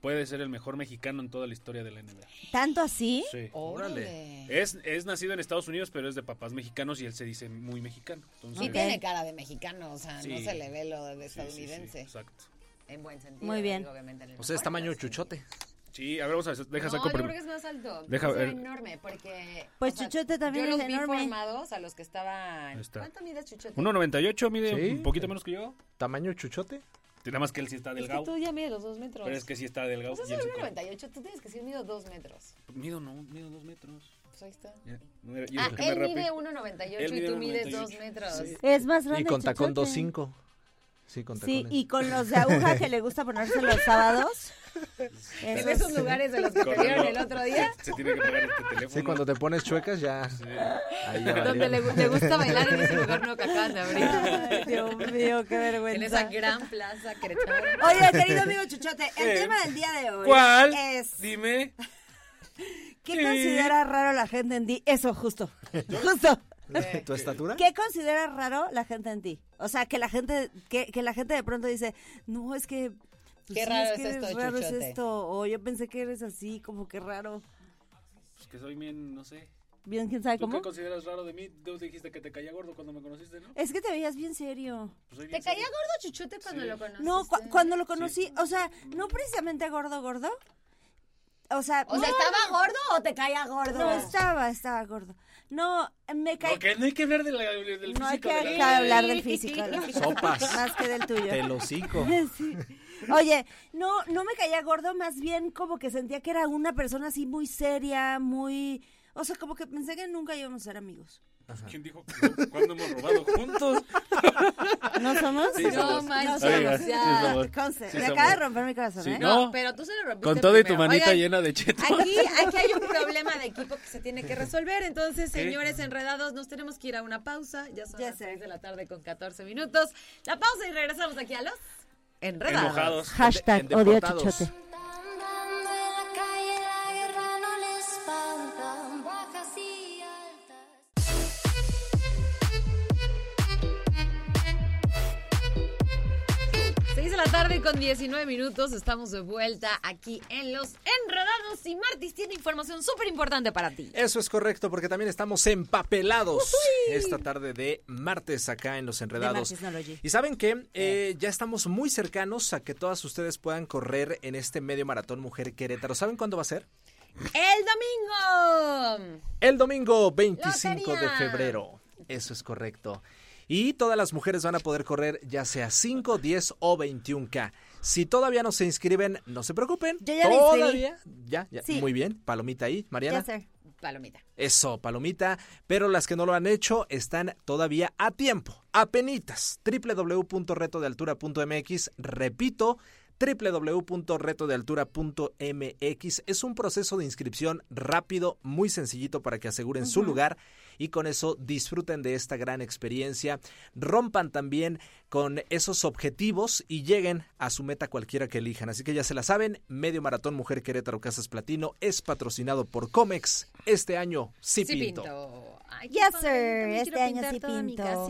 puede ser el mejor mexicano en toda la historia de la NBA. ¿Tanto así? Sí. Órale. Es, es nacido en Estados Unidos, pero es de papás mexicanos y él se dice muy mexicano. Entonces, Sí Ok. tiene cara de mexicano, o sea, no se le ve lo de sí, sí, sí, estadounidense. exacto. En buen sentido. Muy bien. obviamente, en el O sea, es tamaño chuchote. Sí, a ver, vamos a deja no, saco yo creo que es más alto. Deja ver. enorme, porque... Pues sea, Chuchote también yo es los vi enorme. formados a los que estaban... ¿Cuánto mide Chuchote? 1.98, mide Sí. un poquito menos que yo. ¿Tamaño chuchote? Nada más que él sí está Es que delgado. tú ya mides los dos metros. Pero es que sí está delgado. Sí come. 1,98, tú tienes que decir mido dos metros. Mido no, mido dos metros. Pues ahí está. Ya, no era- y Ah, él mide 1,98 Él y tú mides 1,98. dos metros. Sí. Es más grande. Y con tacón Chuchote. 2.5. Sí, con Sí, y con los de aguja que le gusta ponerse los sábados. En Esos- lugares de los que te Con vieron el- otro día, Se tiene que pegar este teléfono. Sí, cuando te pones chuecas ya. Ahí ya donde le, le gusta bailar en ese lugar que acaban de abrir. Ay, Dios mío, qué vergüenza. En esa gran plaza Querétaro. Oye, querido amigo Chuchote, el ¿Qué? tema del día de hoy ¿Cuál? es Dime. ¿qué Sí. considera raro la gente en ti? Eso, justo. Justo. ¿Tu estatura? ¿Qué considera raro la gente en ti? O sea, que la gente que, que la gente de pronto dice, "No, es que pues Qué sí, raro que es esto, raro es Chuchote". esto", o yo pensé que eres así, como que raro. Pues que soy bien, no sé. Bien, quién sabe ¿Tú cómo. qué consideras raro de mí? Tú dijiste que te caía gordo cuando me conociste, ¿no? Es que te veías bien serio. Pues soy ¿Te bien caía serio. gordo Chuchote cuando Sí. lo conociste? No, cu- cuando lo conocí, o sea, no precisamente gordo, gordo. O sea, O sea, ¿estaba gordo o te caía gordo? no estaba, estaba gordo. No, me caí. Porque no hay que hablar de la- del No hay físico que de la- hablar del físico. físico, Sopas. Más que del tuyo. Te lo. Sí. Oye, no, no me caía gordo, más bien como que sentía que era una persona así muy seria, muy... O sea, como que pensé que nunca íbamos a ser amigos. ¿Quién dijo que no? ¿Cuándo hemos robado juntos? ¿No somos? Sí, No somos. manches, Oiga, sí sí ya. somos. Sí me somos. acaba de romper mi corazón, Sí, ¿eh? no. No, pero tú se lo rompiste Con todo y tu manita Oigan, llena de cheto. Aquí, aquí hay un problema de equipo que se tiene que resolver. Entonces, señores enredados, nos tenemos que ir a una pausa. Ya son Ya las sé. 6 de la tarde con 14 minutos. La pausa y regresamos aquí a los enredados. Enojados. Hashtag odio chichote. La tarde con 19 minutos. Estamos de vuelta aquí en Los Enredados. Y Martis tiene información súper importante para ti. Eso es correcto, porque también estamos empapelados esta tarde de martes acá en Los Enredados. Y saben que eh, ya estamos muy cercanos a que todas ustedes puedan correr en este medio maratón Mujer Querétaro. ¿Saben cuándo va a ser? ¡El domingo! El domingo 25 de febrero. Eso es correcto. Y todas las mujeres van a poder correr ya sea 5, 10 o 21K. Si todavía no se inscriben, no se preocupen. Yo ya. Todavía. Ya, ya. Sí. Muy bien. Palomita ahí. Mariana. Palomita. Eso, palomita. Pero las que no lo han hecho están todavía a tiempo. Apenitas. www.retodealtura.mx. Repito, www.retodealtura.mx. Es un proceso de inscripción rápido, muy sencillito para que aseguren su lugar y con eso disfruten de esta gran experiencia. Rompan también con esos objetivos y lleguen a su meta cualquiera que elijan. Así que ya se la saben, Medio Maratón Mujer Querétaro Casas Platino es patrocinado por Comex. Este año sí, Sí pinto. pinto. Ay, Yes, sir. Este quiero año pintar sí toda mi pinto.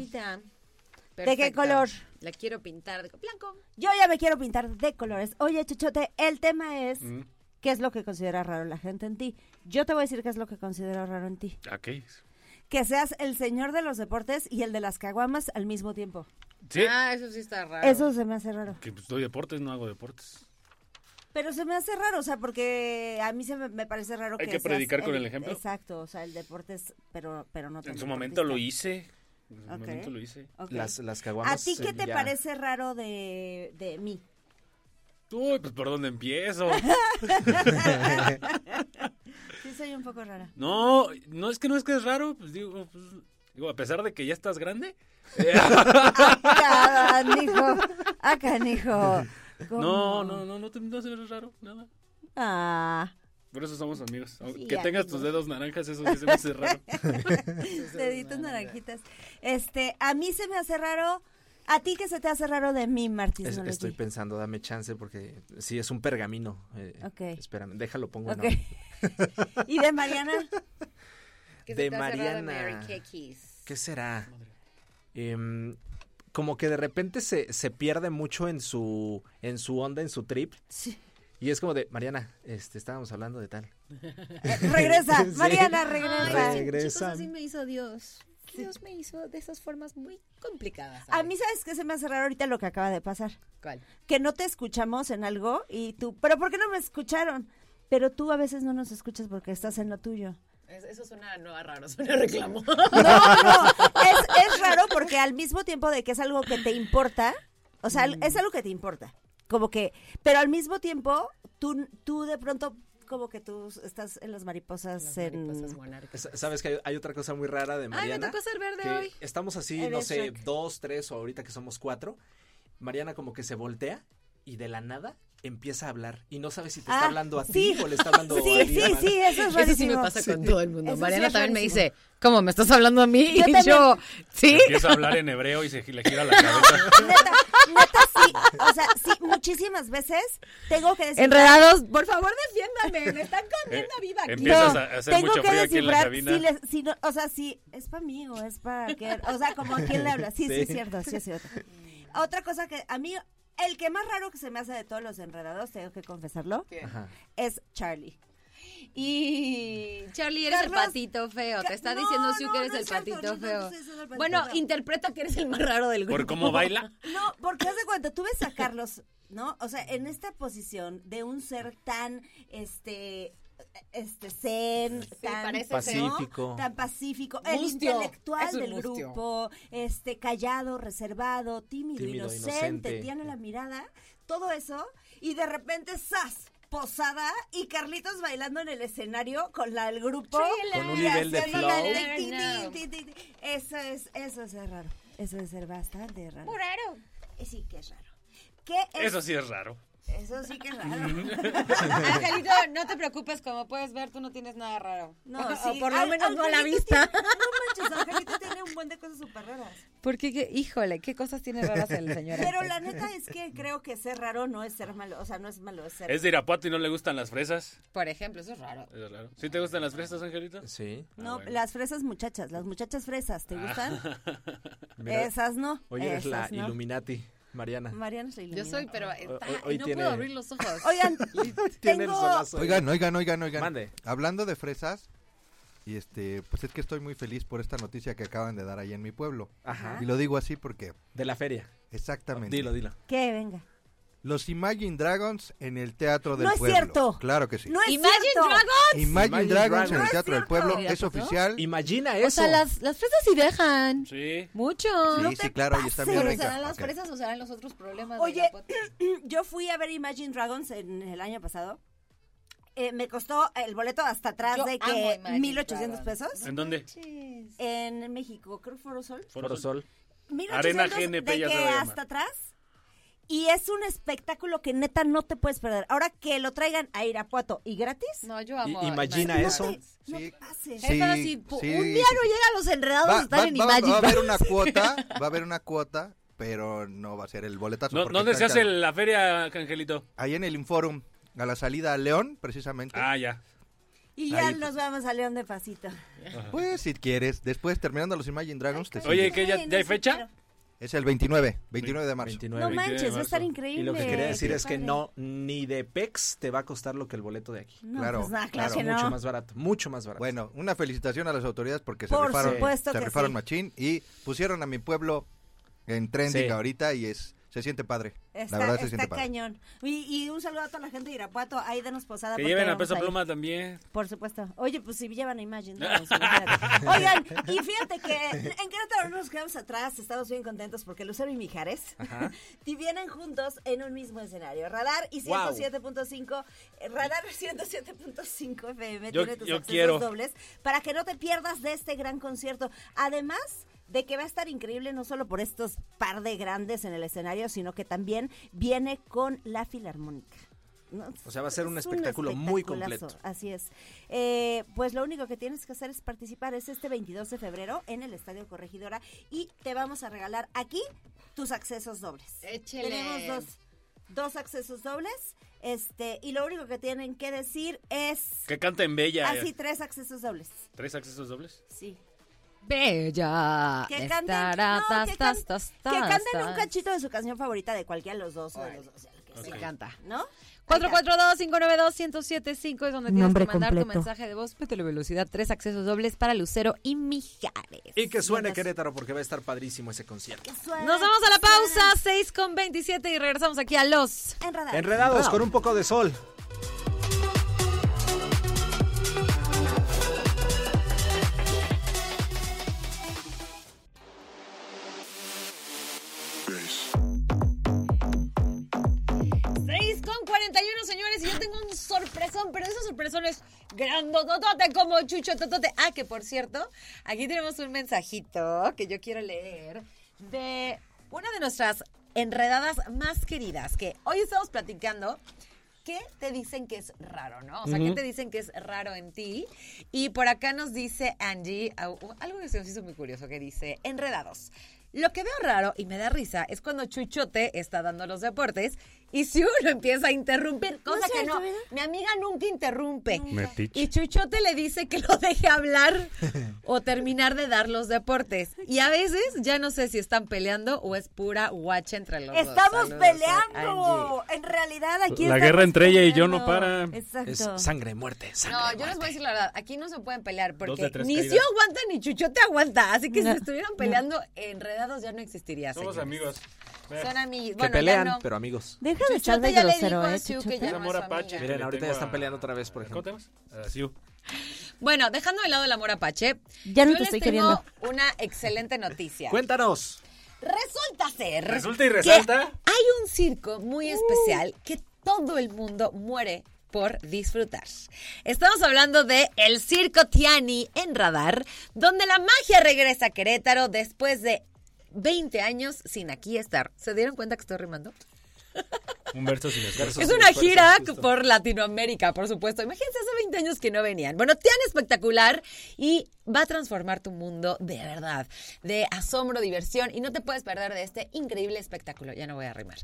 ¿De qué color? La quiero pintar de blanco. Yo ya me quiero pintar de colores. Oye, Chichote, el tema es Mm. qué es lo que considera raro la gente en ti. Yo te voy a decir qué es lo que considero raro en ti. ¿A qué? Que seas el señor de los deportes y el de las caguamas al mismo tiempo. Sí. Ah, eso sí está raro. Eso se me hace raro. Que pues doy deportes, no hago deportes. Pero se me hace raro, o sea, porque a mí se me, me parece raro Hay que que seas predicar con el ejemplo. Exacto, o sea, el deporte es, pero, pero no En su momento lo hice. En su Ok. momento lo hice. Ok. Las, las ¿A caguamas. ti qué te ya- parece raro de, de mí? Uy, pues por dónde empiezo. Sí, soy un poco rara. No, no es que no es que es raro, pues digo, pues, digo, a pesar de que ya estás grande. Acá, canijo. Acá, canijo. ¿Cómo? No, no, no, no, te, no se ve raro, nada. Ah, Por eso somos amigos. Aunque Sí, que tengas amigos. tus dedos naranjas, eso sí se me hace raro. deditos naranjitas. Este, a mí se me hace raro. ¿A ti qué se te hace raro de mí, Martín? Es- estoy pensando, dame chance porque sí, es un pergamino. eh, Ok. Espérame, déjalo, pongo en Ok. orden. ¿Y de Mariana? ¿Qué se de Mariana. Mary? ¿Qué será? Em, como que de repente se, se pierde mucho en su, en su onda, en su trip. Sí. Y es como de, Mariana, este, estábamos hablando de tal. Regresa, Sí. Mariana, regresa. Regresa. Chicos, así me hizo Dios. Dios me hizo de esas formas muy complicadas. A mí, ¿sabes qué se me hace raro ahorita lo que acaba de pasar? ¿Cuál? Que no te escuchamos en algo y tú, pero ¿por qué no me escucharon? Pero tú a veces no nos escuchas porque estás en lo tuyo. Es- Eso suena no a raro, suena reclamo. No, no, es, es raro porque al mismo tiempo de que es algo que te importa, o sea, es algo que te importa, como que, pero al mismo tiempo tú, tú de pronto como que tú estás en las mariposas, Las en... mariposas monarcas. S- Sabes que hay, hay otra cosa muy rara de Ay, me Mariana. tocó ser verde que hoy. Estamos así, no sé, dos, tres o ahorita que somos cuatro. Mariana como que se voltea y de la nada empieza a hablar y no sabe si te Ah, está hablando a sí. ti o le está hablando a Sí, alguien sí, más. sí, eso es rarísimo. Eso sí me pasa con todo el mundo. Eso sí Mariana también me dice, ¿cómo? ¿Me estás hablando a mí? Yo y también. yo, ¿sí? Empieza a hablar en hebreo y se le gira la cabeza. Neta, neta, sí, o sea, sí, muchísimas veces tengo que decir... Enredados, por favor, defiéndame. Me están comiendo Eh, viva aquí. empiezas No, a hacer tengo mucho que frío aquí en la descifrar cabina. si les- si no- o sea, si es para mí o es para que, o sea, como a quién le habla. Sí, sí, Sí. es cierto, sí es cierto. Otra cosa que a mí, el que más raro que se me hace de todos los enredados, tengo que confesarlo, es Charlie. Y Charlie, eres Carlos, el patito feo. Te está no, diciendo Siu no, que eres no el cierto, patito no, no, feo. no estoy diciendo el patito bueno, feo. interpreta que eres el más raro del grupo. ¿Por cómo baila? No, porque haz de cuenta, tú ves a Carlos, ¿no? O sea, en esta posición de un ser tan, este, este zen, tan Pacífico. ¿no? tan pacífico, el intelectual del mustio. grupo, este callado, reservado, tímido, Tímido, inocente, inocente. tiene la mirada, todo eso y de repente ¡zas! posada y Carlitos bailando en el escenario con la, el grupo Con un nivel de flow. Eso es, eso es raro. Eso es ser bastante raro. raro. Eh, Sí, que es raro. ¿Qué es? Eso sí es raro. Eso sí que es raro. Angelito, no te preocupes, como puedes ver, tú no tienes nada raro. No, O sí. por lo menos no a la vista. tiene- no manches, Angelito tiene un buen de cosas súper raras. Porque, qué- híjole, qué cosas tiene raras el señor. Pero la neta es que creo que ser raro no es ser malo. O sea, no es malo, es ser. Es de Irapuato y no le gustan las fresas. Por ejemplo, eso es raro. Es raro. ¿Sí te gustan las fresas, Angelito? Sí. No, Ah, bueno. las fresas muchachas, las muchachas fresas, ¿te gustan? Mira, Esas no. Hoy eres la esas no. Illuminati, Mariana. Mariana la Yo soy, pero está, Hoy- hoy y no tiene- puedo abrir los ojos. Oigan, Tiene el tengo... solazo. Oigan, oigan, oigan, oigan. Mande. Hablando de fresas, y este, pues es que estoy muy feliz por esta noticia que acaban de dar ahí en mi pueblo. Ajá. Y lo digo así porque, De la feria. exactamente. Dilo, dilo. ¿Qué? Venga. Los Imagine Dragons en el Teatro del No es Pueblo. cierto. Claro que sí. No es Imagine cierto. Dragons. Imagine, Imagine Dragons Dragons. en No el es Teatro del. Pueblo Mira, es ¿no? oficial. Imagina O eso. sea, las, las fresas sí dejan. Sí. Mucho. Sí, sí, claro, y están bien serán las Ok. fresas o serán los otros problemas. de Oye, Irapuato? yo fui a ver Imagine Dragons en el año pasado. Eh, me costó el boleto hasta atrás Yo de que Imagine 1800 Dragons. pesos. ¿En dónde? En México, creo que Foro Sol. Foro Sol. 1800 Arena GNP de ya que hasta atrás. Y es un espectáculo que neta no te puedes perder. Ahora que lo traigan a Irapuato y gratis. No, yo amo. Imagina eso. No Sí. pases. Sí, si sí, un día sí. no llegan los enredados Va, a estar va- en va- Imagine va a haber Dragons. una cuota, va a haber una cuota, pero no va a ser el boletazo. ¿No- ¿Dónde se están hace la feria, Angelito? Ahí en el Inforum, a la salida a León, precisamente. Ah, ya. Y ya Ahí. nos vamos a León de pasito. Pues si quieres, después terminando los Imagine Dragons, te Oye. ¿qué, ya, Ay, ya hay fecha? Es el 29, 29 de marzo. 29. No 29 de manches, va a estar increíble. Y lo que quería decir Qué es que no, ni de PEX te va a costar lo que el boleto de aquí. No, Claro, pues nada, claro, claro que mucho más barato, mucho más barato. Bueno, una felicitación a las autoridades porque se Por rifaron, supuesto se rifaron sí. machín y pusieron a mi pueblo en trending Sí. ahorita y es se siente padre. Está, la verdad se está siente padre. cañón. Y, y un saludo a toda la gente de Irapuato. Ahí denos posada. Que lleven a peso pluma también. Por supuesto. Oye, pues si llevan a Imagine imagínate. Oigan, y fíjate que en Querétaro no nos quedamos atrás, estamos bien contentos porque Lucero y Mijares y vienen juntos en un mismo escenario. Radar y Guau. 107.5, eh, Radar 107.5 FM Yo- tiene tus yo accesos quiero. dobles para que no te pierdas de este gran concierto. Además de que va a estar increíble no solo por estos par de grandes en el escenario, sino que también viene con la Filarmónica. ¿no? O sea, va a ser un Es espectáculo muy completo. Así es. Eh, pues lo único que tienes que hacer es participar. Es este 22 de febrero en el Estadio Corregidora y te vamos a regalar aquí tus accesos dobles. Échele. Tenemos dos, dos accesos dobles. Este, y lo único que tienen que decir es Que canten Bella. así tres accesos dobles. ¿Tres accesos dobles? Sí. Bella. Que canten, no, tas, que can- tas, que canten tas, un cachito de su canción favorita de cualquiera de los dos o de los dos, o sea, lo que Me sea, encanta. ¿no? 442-592-1075 es donde tienes Nombre que mandar tu completo. mensaje de voz. Métele velocidad, tres accesos dobles para Lucero y Mijares. Y que suene Buenas. Querétaro porque va a estar padrísimo ese concierto. Suene, Nos vamos a la pausa, 6 con 27 y regresamos aquí a Los. En radar. Enredados con un poco de sol. Sorpresón, pero esa sorpresón es grandototote como chucho totote. Ah, que por cierto, aquí tenemos un mensajito que yo quiero leer de una de nuestras enredadas más queridas, que hoy estamos platicando. ¿Qué te dicen que es raro, no? O sea, ¿qué te dicen que es raro en ti? Y por acá nos dice Angie, algo que se nos hizo muy curioso, que dice, enredados. Lo que veo raro y me da risa es cuando Chuchote está dando los deportes Y si uno empieza a interrumpir, cosa que no, ¿verdad? mi amiga nunca interrumpe. Metiche. Y Chuchote le dice que lo deje hablar o terminar de dar los deportes. Y a veces ya no sé si están peleando o es pura guacha entre los dos. Estamos peleando. En realidad aquí La estamos guerra entre ella y yo no para. Exacto. Es sangre, muerte, sangre. No, yo les voy a decir la verdad, aquí no se pueden pelear porque ni caídas. yo aguanta ni Chuchote aguanta. Así que No, si estuvieran peleando enredados ya no existiría. Somos señores. amigos. Son amigos. Que Bueno, pelean, no. pero amigos. Deja de estar de ya le grosero, ¿eh? Siu que ya no es apache. Miren, ahorita ya están peleando otra vez, por ¿Cómo te ejemplo. Siu. Bueno, dejando de lado el amor apache, Ya no yo te les estoy tengo queriendo. una excelente noticia. Cuéntanos. Resulta ser Resulta y que resalta. hay un circo muy especial que todo el mundo muere por disfrutar. Estamos hablando de el Circo Tiani en Radar, donde la magia regresa a Querétaro después de 20 años sin aquí estar. ¿Se dieron cuenta que estoy rimando? Un verso sin esfuerzo. Es una gira justo. por Latinoamérica, por supuesto. Imagínense hace 20 años que no venían. Bueno, tan espectacular y va a transformar tu mundo de verdad, de asombro, diversión y no te puedes perder de este increíble espectáculo. Ya no voy a rimar.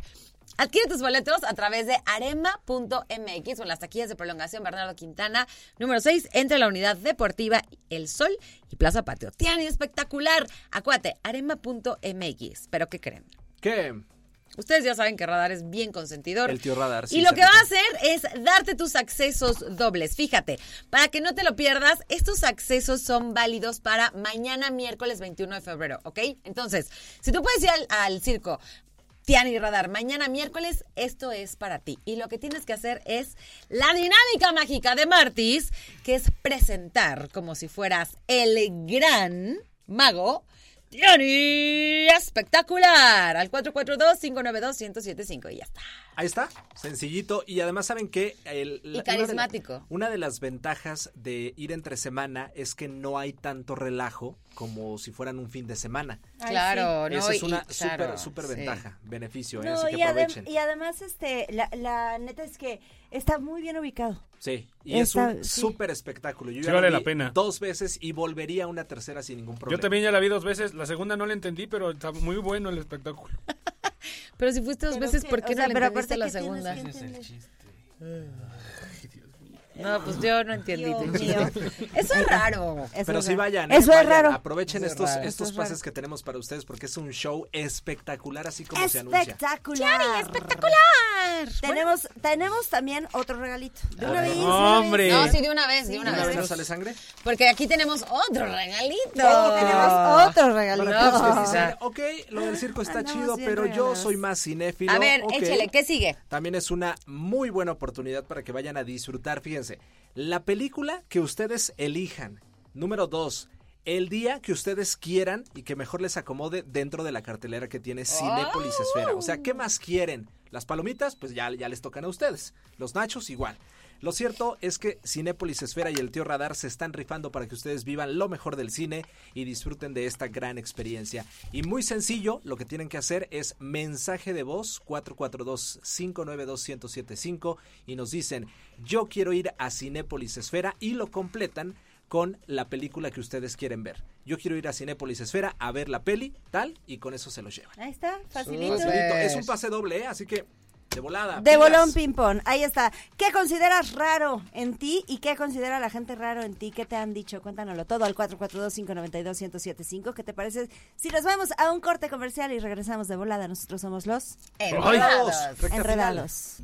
Adquiere tus boletos a través de arema.mx o en las taquillas de prolongación Bernardo Quintana, número 6, entre la unidad deportiva El Sol y Plaza Patio. Tiani espectacular. Acuate, arema.mx. ¿Pero qué creen? ¿Qué? Ustedes ya saben que Radar es bien consentidor. El tío Radar, sí, y lo que va a hacer es darte tus accesos dobles. Fíjate, para que no te lo pierdas, estos accesos son válidos para mañana miércoles 21 de febrero, ¿ok? Entonces, si tú puedes ir al, al circo Tiani Radar mañana miércoles, esto es para ti. Y lo que tienes que hacer es la dinámica mágica de Martis, que es presentar como si fueras el gran mago. Tiani espectacular al 442-592-1075 y ya está. Ahí está, sencillito. Y además, ¿saben qué? El- la- una de la- carismático. Una de, las ventajas de ir entre semana es que no hay tanto relajo como si fueran un fin de semana. Ay, claro, ¿no? Esa es Y- una claro, súper, súper sí. ventaja, beneficio, ¿eh? No, así que y, adem- y además, este, la, la neta es que está muy bien ubicado. Sí, y es un sí. súper espectáculo. Yo Sí ya vale la vi pena. Dos veces y volvería una tercera sin ningún problema. Yo también ya la vi dos veces. La segunda no la entendí, pero está muy bueno el espectáculo. Pero si fuiste dos veces, ¿por qué o sea, no le pero entendiste aparte la segunda? No, pues yo no entendí. Dios tu mío. chiste. Eso es raro. Eso Pero es sí raro. vayan, ¿eh? Eso es Vayan, raro. Aprovechen Eso es estos, raro. Estos es raro. pases que tenemos para ustedes porque es un show espectacular, así como se anuncia. Espectacular. espectacular. Tenemos, tenemos también otro regalito. De una vez. de ¡Hombre! No, sí, de una vez, de una ¿Una vez. vez nos sale sangre? Porque aquí tenemos otro regalito. Tenemos otro regalito. Para aquellos que No. dicen, ok, lo del circo está Andamos chido, pero yo soy más cinéfilo. A ver, ok. échale, ¿qué sigue? También es una muy buena oportunidad para que vayan a disfrutar. Fíjense, la película que ustedes elijan. Número dos, el día que ustedes quieran y que mejor les acomode dentro de la cartelera que tiene Cinépolis Esfera. O sea, ¿qué más quieren? Las palomitas, pues ya, ya les tocan a ustedes. Los nachos, igual. Lo cierto es que Cinépolis Esfera y el Tío Radar se están rifando para que ustedes vivan lo mejor del cine y disfruten de esta gran experiencia. Y muy sencillo, lo que tienen que hacer es mensaje de voz 442-592-1075 y nos dicen, yo quiero ir a Cinépolis Esfera y lo completan con la película que ustedes quieren ver. Yo quiero ir a Cinépolis Esfera a ver la peli, tal, y con eso se los llevan. Ahí está, facilito. Facilito. Es un pase doble, ¿eh? así que de volada. De pilas. bolón ping-pong. Ahí está. ¿Qué consideras raro en ti y qué considera la gente raro en ti? ¿Qué te han dicho? Cuéntanoslo todo al 442-592-1075. ¿Qué te parece? Si nos vamos a un corte comercial y regresamos de volada, nosotros somos los enredados.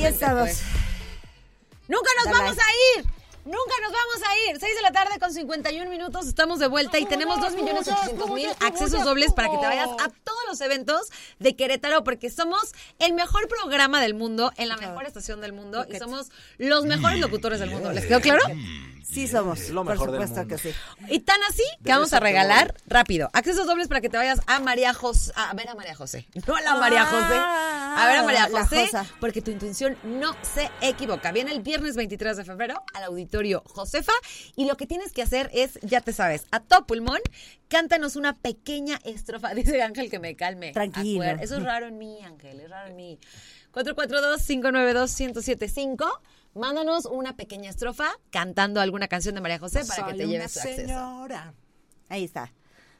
Ahí estamos. Nunca nos Dale. vamos a ir. Nunca nos vamos a ir. 6 de la tarde con 51 minutos. Estamos de vuelta y tenemos 2.800.000 accesos dobles para que te vayas a todos los eventos de Querétaro porque somos el mejor programa del mundo, en la mejor estación del mundo y somos los mejores locutores del mundo. ¿Les quedó claro? Sí somos. Lo mejor por del supuesto mundo. que sí. Y tan así que Debe vamos a regalar rápido accesos dobles para que te vayas a María José, a ver a María José, no a la María José, a ver a María José, porque tu intuición no se equivoca. Viene el viernes 23 de febrero al auditorio Josefa y lo que tienes que hacer es, ya te sabes, a todo pulmón, cántanos una pequeña estrofa. Dice Ángel que me calme. Tranquilo. Acuer- Eso es raro en mí, Ángel, es raro en mí. 442-592-1075. Mándanos una pequeña estrofa cantando alguna canción de María José para que te lleves tu acceso. Ahí está.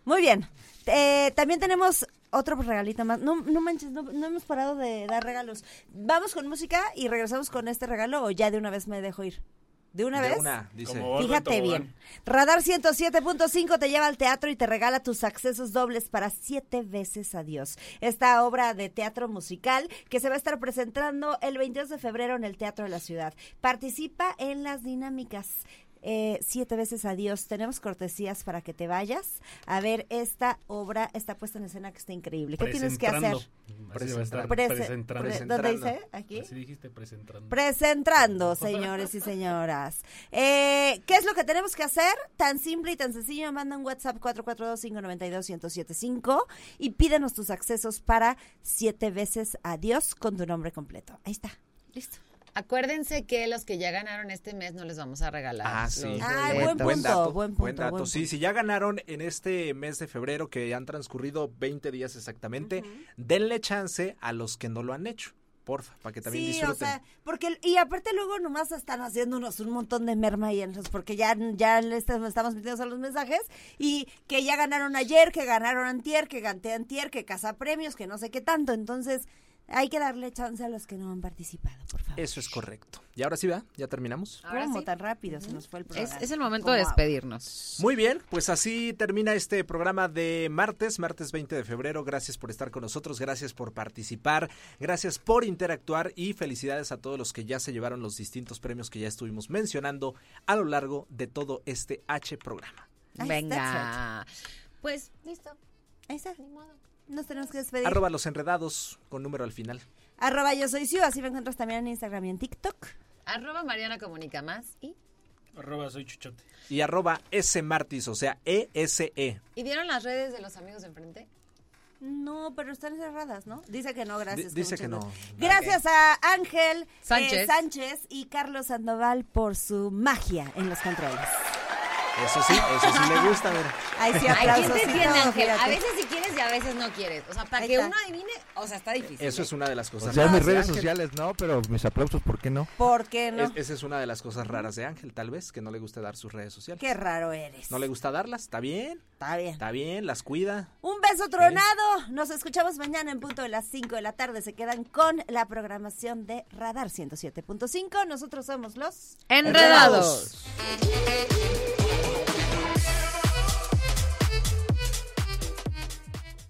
Muy bien. Eh, también tenemos otro regalito más. No, no manches, no, no hemos parado de dar regalos. Vamos con música y regresamos con este regalo o ya de una vez me dejo ir. ¿De una De vez? una, dice. Fíjate bien. Radar 107.5 te lleva al teatro y te regala tus accesos dobles para siete veces adiós. Esta obra de teatro musical que se va a estar presentando el 22 de febrero en el Teatro de la Ciudad. Participa en las dinámicas. Eh, siete veces adiós. Tenemos cortesías para que te vayas a ver esta obra, esta puesta en escena que está increíble. ¿Qué tienes que hacer? Presentrando. Así va a estar, Prese- presentrando. pre- ¿Dónde dice? Aquí. Así dijiste, presentando. Presentando, señores y señoras. Eh, ¿Qué es lo que tenemos que hacer? Tan simple y tan sencillo. Manda un WhatsApp 442-592-1075 y pídenos tus accesos para siete veces adiós con tu nombre completo. Ahí está. Listo. Acuérdense que los que ya ganaron este mes no les vamos a regalar. Ah, los sí. Buen punto, dato, buen dato. buen Sí, punto. si ya ganaron en este mes de febrero, que han transcurrido 20 días exactamente, denle chance a los que no lo han hecho, porfa, para que también sí, disfruten. o sea, porque y aparte luego nomás están haciéndonos un montón de merma y en esos, porque ya ya le estamos, estamos metiendo a los mensajes y que ya ganaron ayer, que ganaron antier, que ganté antier, que casa premios, que no sé qué tanto, entonces hay que darle chance a los que no han participado, por favor. Eso es correcto. Y ahora sí, va, ya terminamos. Ahora ¿Cómo sí. tan rápido se nos fue el Es, programa? es el momento de despedirnos. Muy bien, pues así termina este programa de martes, martes 20 de febrero. Gracias por estar con nosotros, gracias por participar, gracias por interactuar y felicidades a todos los que ya se llevaron los distintos premios que ya estuvimos mencionando a lo largo de todo este H programa. Venga. Pues listo. Ahí está. Ni modo. Nos tenemos que despedir. Arroba los enredados con número al final. Arroba yo soy Siu, así me encuentras también en Instagram y en TikTok. Arroba Mariana Comunica Más y... Arroba soy chuchote. Y arroba S Martis, o sea, E ESE. ¿Y vieron las redes de los amigos de enfrente? No, pero están cerradas, ¿no? Dice que no, gracias. Di- dice que no. Gracias a Ángel Sánchez. eh, Sánchez y Carlos Sandoval por su magia en los controles. Eso sí, eso sí le gusta, ver. Ay, sí, Ay, ¿quién te entiende, no, Ángel? A veces sí quieres y a veces no quieres. O sea, para que uno adivine, o sea, está difícil. Eso ¿eh? es una de las O cosas sea, raras mis de redes sociales no, pero mis aplausos, ¿por qué no? ¿Por qué no? Es- esa es una de las cosas raras de Ángel, tal vez, que no le guste dar sus redes sociales. Qué raro eres. ¿No le gusta darlas? ¿Está bien? Está bien. ¿Está bien? ¿Las cuida? Un beso tronado. Nos escuchamos mañana en punto de las 5 de la tarde. Se quedan con la programación de Radar 107.5. Nosotros somos los... Enredados.